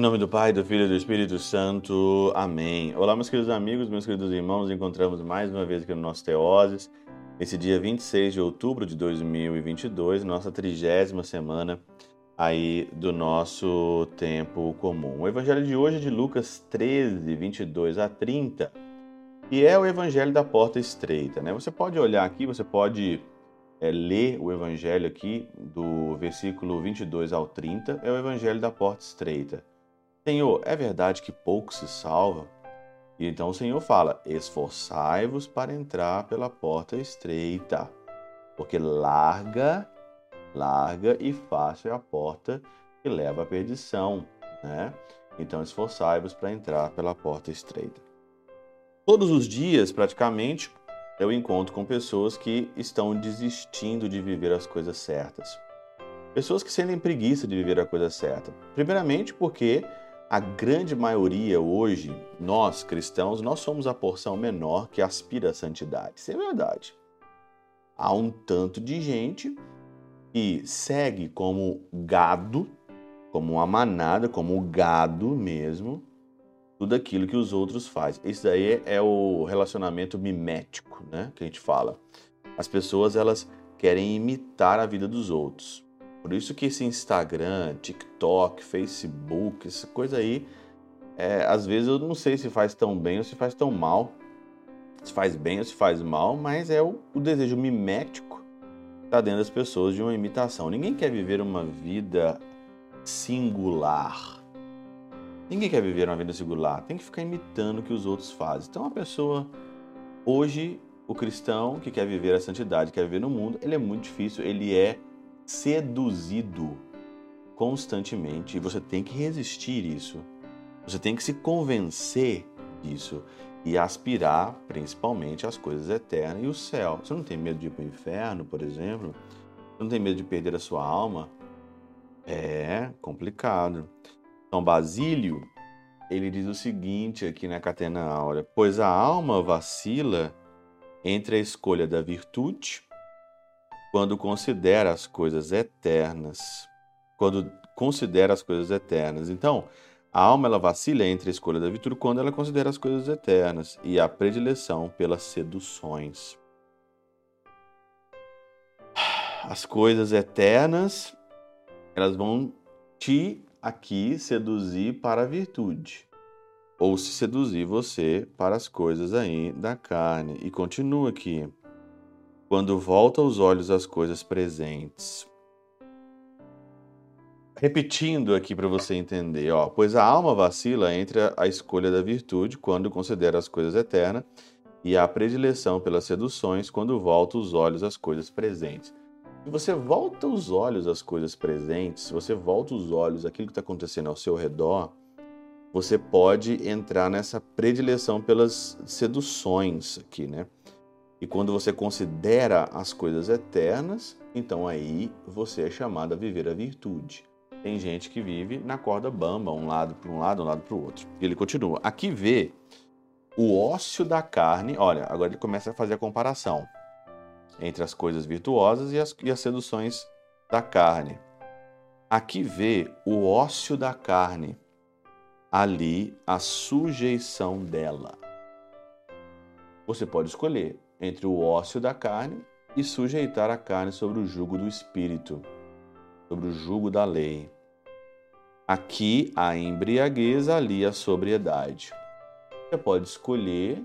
Em nome do Pai, do Filho e do Espírito Santo. Amém. Olá, meus queridos amigos, meus queridos irmãos. Encontramos mais uma vez aqui no nosso Teoses, esse dia 26 de outubro de 2022, nossa trigésima semana aí do nosso tempo comum. O evangelho de hoje é de Lucas 13, 22 a 30, e é o evangelho da porta estreita, né? Você pode olhar aqui, você pode é, ler o evangelho aqui, do versículo 22 ao 30, é o evangelho da porta estreita. Senhor, é verdade que pouco se salva? E então o Senhor fala: esforçai-vos para entrar pela porta estreita, porque larga, larga e fácil é a porta que leva à perdição, né? Então esforçai-vos para entrar pela porta estreita. Todos os dias, praticamente, eu encontro com pessoas que estão desistindo de viver as coisas certas. Pessoas que sentem preguiça de viver a coisa certa. Primeiramente porque a grande maioria hoje, nós cristãos, nós somos a porção menor que aspira à santidade. Isso é verdade. Há um tanto de gente que segue como gado, como uma manada, como gado mesmo, tudo aquilo que os outros fazem. Isso daí é o relacionamento mimético, né, que a gente fala. As pessoas elas querem imitar a vida dos outros. Por isso que esse Instagram, TikTok, Facebook, essa coisa aí, é, às vezes eu não sei se faz tão bem ou se faz tão mal, se faz bem ou se faz mal, mas é o, o desejo mimético está dentro das pessoas de uma imitação. Ninguém quer viver uma vida singular Ninguém quer viver uma vida singular, tem que ficar imitando o que os outros fazem. Então, a pessoa, hoje, o cristão que quer viver a santidade, quer viver no mundo, ele é muito difícil, ele é seduzido constantemente e você tem que resistir isso. Você tem que se convencer disso e aspirar principalmente às coisas eternas e o céu. Você não tem medo de ir para o inferno, por exemplo? Você não tem medo de perder a sua alma? É complicado. São Basílio, ele diz o seguinte aqui na Catena Áurea: Pois a alma vacila entre a escolha da virtude, quando considera as coisas eternas, quando considera as coisas eternas. Então, a alma ela vacila entre a escolha da virtude quando ela considera as coisas eternas e a predileção pelas seduções. As coisas eternas, elas vão te aqui seduzir para a virtude, ou se seduzir você para as coisas aí da carne. E continua aqui. Quando volta os olhos às coisas presentes. Repetindo aqui para você entender, ó, pois a alma vacila entre a escolha da virtude quando considera as coisas eternas e a predileção pelas seduções quando volta os olhos às coisas presentes. Se você volta os olhos às coisas presentes, se você volta os olhos àquilo que está acontecendo ao seu redor, você pode entrar nessa predileção pelas seduções aqui, né? E quando você considera as coisas eternas, então aí você é chamado a viver a virtude. Tem gente que vive na corda bamba, um lado para um lado, um lado para o outro. Ele continua. Aqui vê o ócio da carne. Olha, agora ele começa a fazer a comparação entre as coisas virtuosas e as, e as seduções da carne. Aqui vê o ócio da carne, ali a sujeição dela. Você pode escolher entre o ócio da carne e sujeitar a carne sobre o jugo do espírito, sobre o jugo da lei. Aqui a embriaguez, ali a sobriedade. Você pode escolher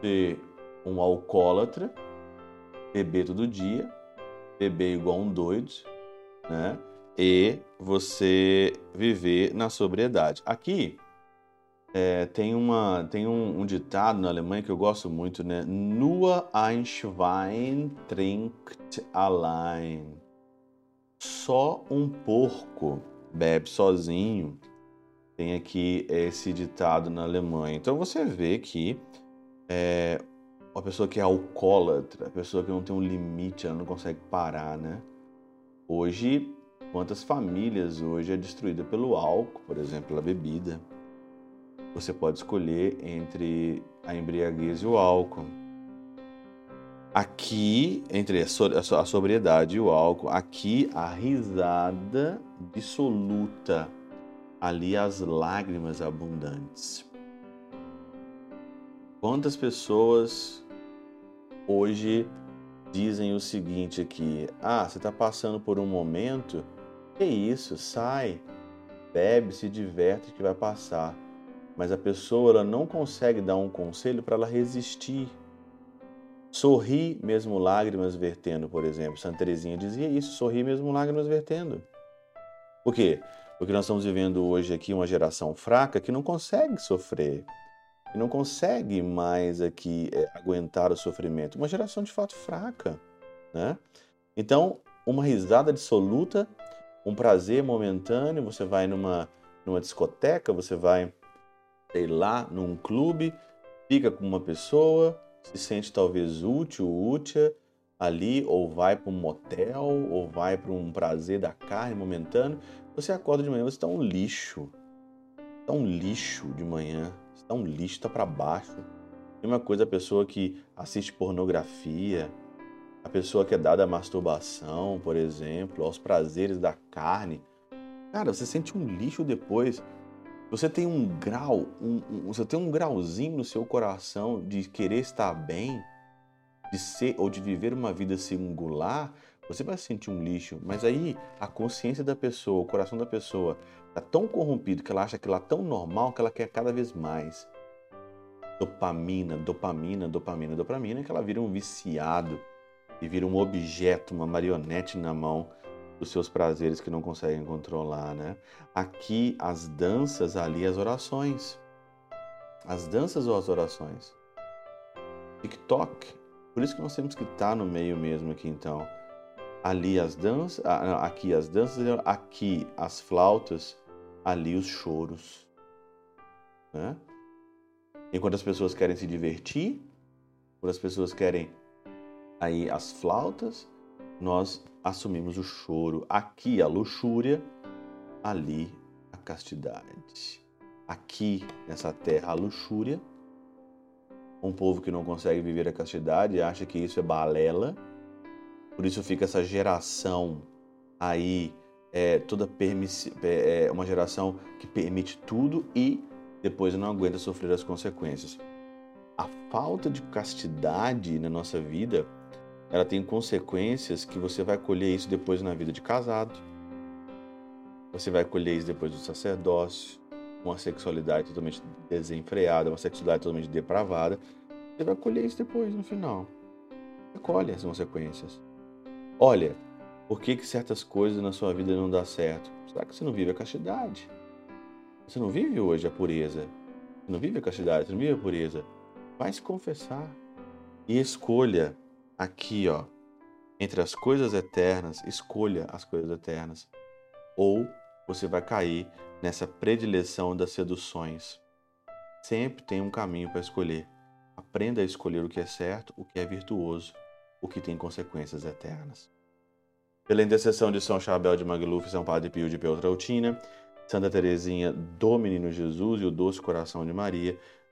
ser um alcoólatra beber todo dia, beber igual um doido, né? E você viver na sobriedade. Aqui é, tem, uma, tem um, um, ditado na Alemanha que eu gosto muito, né? Nur ein Schwein trinkt allein. Só um porco bebe sozinho. Tem aqui esse ditado na Alemanha. Então você vê que é, uma pessoa que é alcoólatra, a pessoa que não tem um limite, ela não consegue parar, né? Hoje, quantas famílias hoje é destruída pelo álcool, por exemplo, pela bebida. Você pode escolher entre a embriaguez e o álcool. Aqui, entre a sobriedade e o álcool, aqui a risada dissoluta. ali as lágrimas abundantes. Quantas pessoas hoje dizem o seguinte aqui: ah, você está passando por um momento, que isso, sai, bebe, se diverte que vai passar. Mas a pessoa não consegue dar um conselho para ela resistir. Sorri mesmo lágrimas vertendo, por exemplo. Santa Teresinha dizia isso, sorri mesmo lágrimas vertendo. Por quê? Porque nós estamos vivendo hoje aqui uma geração fraca que não consegue sofrer, que não consegue mais aqui é, aguentar o sofrimento. Uma geração de fato fraca, né? Então, uma risada absoluta, um prazer momentâneo, você vai numa, numa discoteca, você vai, sei lá, num clube, fica com uma pessoa, se sente talvez útil, útil ali, ou vai para um motel, ou vai para um prazer da carne momentâneo, você acorda de manhã, você está um lixo. Está um lixo de manhã. Está um lixo, está para baixo. Mesma coisa a pessoa que assiste pornografia, a pessoa que é dada à masturbação, por exemplo, aos prazeres da carne. Cara, você sente um lixo depois. Você tem um grau, um, um, você tem um grauzinho no seu coração de querer estar bem, de ser ou de viver uma vida singular, você vai sentir um lixo. Mas aí a consciência da pessoa, o coração da pessoa está tão corrompido que ela acha aquilo lá tão normal que ela quer cada vez mais. Dopamina, dopamina, dopamina, dopamina, que ela vira um viciado e vira um objeto, uma marionete na mão dos seus prazeres que não conseguem controlar, né? Aqui as danças, ali as orações. As danças ou as orações? TikTok. Por isso que nós temos que estar no meio mesmo aqui então. Ali as danças, aqui as danças, aqui as flautas, ali os choros. Né? Enquanto as pessoas querem se divertir, quando as pessoas querem aí as flautas, nós assumimos o choro. Aqui a luxúria, ali a castidade. Aqui nessa terra a luxúria. Um povo que não consegue viver a castidade acha que isso é balela por isso fica essa geração aí, é, toda permiss... é, uma geração que permite tudo e depois não aguenta sofrer as consequências. A falta de castidade na nossa vida, ela tem consequências que você vai colher isso depois na vida de casado. Você vai colher isso depois do sacerdócio, uma sexualidade totalmente desenfreada, uma sexualidade totalmente depravada. Você vai colher isso depois no final. Você colhe as consequências. Olha, por que, que certas coisas na sua vida não dão certo? Será que você não vive a castidade? Você não vive hoje a pureza? Você não vive a castidade? Você não vive a pureza? Vai se confessar e escolha aqui, ó, entre as coisas eternas, escolha as coisas eternas. Ou você vai cair nessa predileção das seduções. Sempre tem um caminho para escolher. Aprenda a escolher o que é certo, o que é virtuoso o que tem consequências eternas. Pela intercessão de São Chabel de Magluf, São Padre Pio de Peltrautina, Santa Teresinha do Menino Jesus e o Doce Coração de Maria,